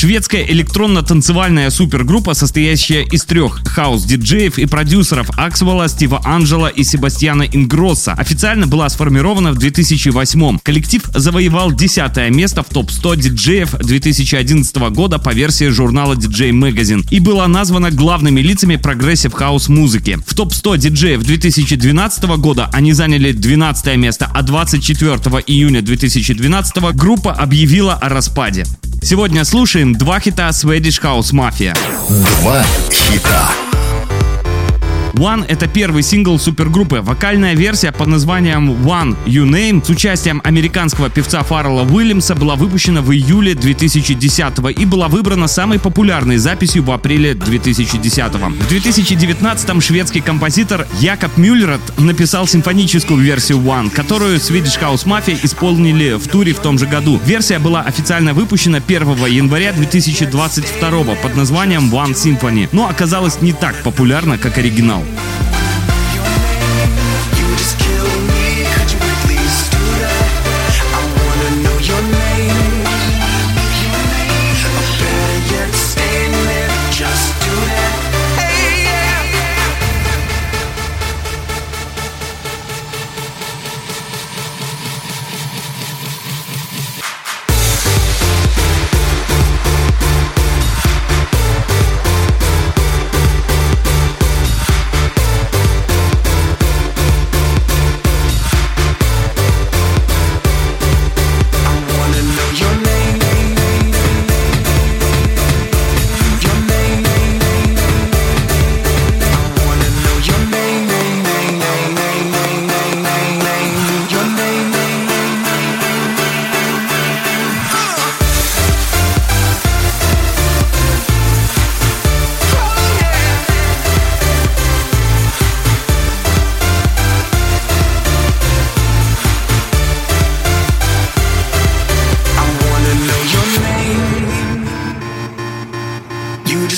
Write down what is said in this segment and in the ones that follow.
Шведская электронно-танцевальная супергруппа, состоящая из трех хаус-диджеев и продюсеров Аксвелла, Стива Анджела и Себастьяна Ингросса, официально была сформирована в 2008 Коллектив завоевал десятое место в топ-100 диджеев 2011 года по версии журнала DJ Magazine и была названа главными лицами прогрессив хаус музыки. В топ-100 диджеев 2012 года они заняли 12 место, а 24 июня 2012 группа объявила о распаде. Сегодня слушаем два хита Swedish House Mafia. Два хита. One — это первый сингл супергруппы. Вокальная версия под названием One You Name с участием американского певца Фаррелла Уильямса была выпущена в июле 2010 и была выбрана самой популярной записью в апреле 2010 В 2019 шведский композитор Якоб Мюллерот написал симфоническую версию One, которую Swedish House Mafia исполнили в туре в том же году. Версия была официально выпущена 1 января 2022 под названием One Symphony, но оказалась не так популярна, как оригинал. you.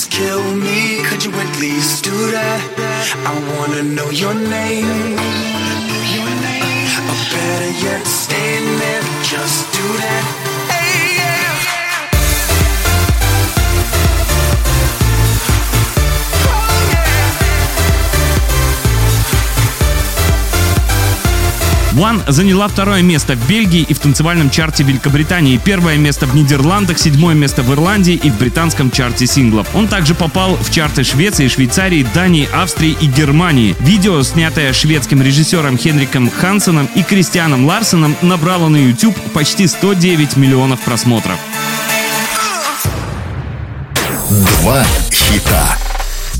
Just kill me. Could you at least do that? I wanna know your name. Or better yet, stand there. Just do that. One заняла второе место в Бельгии и в танцевальном чарте Великобритании, первое место в Нидерландах, седьмое место в Ирландии и в британском чарте синглов. Он также попал в чарты Швеции, Швейцарии, Дании, Австрии и Германии. Видео, снятое шведским режиссером Хенриком Хансеном и Кристианом Ларсеном, набрало на YouTube почти 109 миллионов просмотров. Два хита.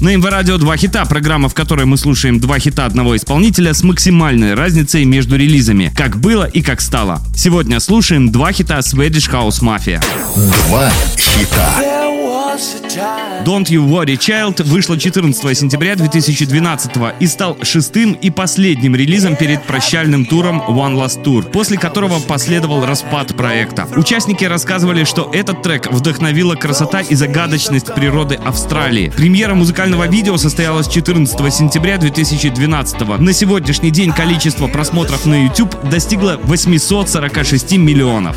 На МВ Радио два хита, программа, в которой мы слушаем два хита одного исполнителя с максимальной разницей между релизами, как было и как стало. Сегодня слушаем два хита Swedish House Mafia. Два хита. Don't You Worry Child вышла 14 сентября 2012 и стал шестым и последним релизом перед прощальным туром One Last Tour, после которого последовал распад проекта. Участники рассказывали, что этот трек вдохновила красота и загадочность природы Австралии. Премьера музыкального видео состоялась 14 сентября 2012 На сегодняшний день количество просмотров на YouTube достигло 846 миллионов.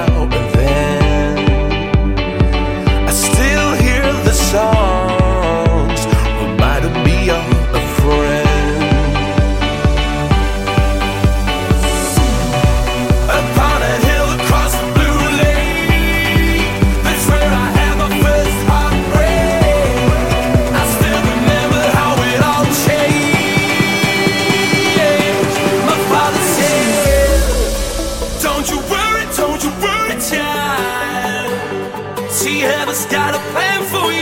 Don't you worry, don't you worry, child. See, heaven's got a plan for you.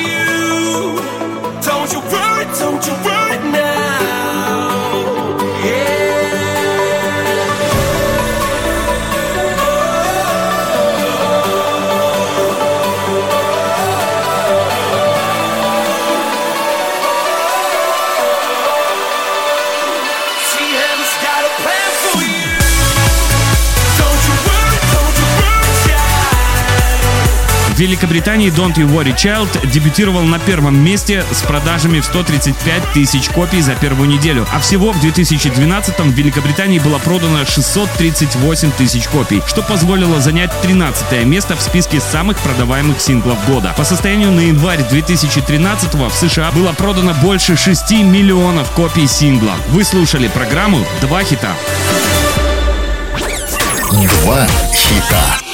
В Великобритании Don't You Worry Child дебютировал на первом месте с продажами в 135 тысяч копий за первую неделю, а всего в 2012 в Великобритании было продано 638 тысяч копий, что позволило занять 13 место в списке самых продаваемых синглов года. По состоянию на январь 2013 в США было продано больше 6 миллионов копий сингла. Вы слушали программу «Два хита». Два хита.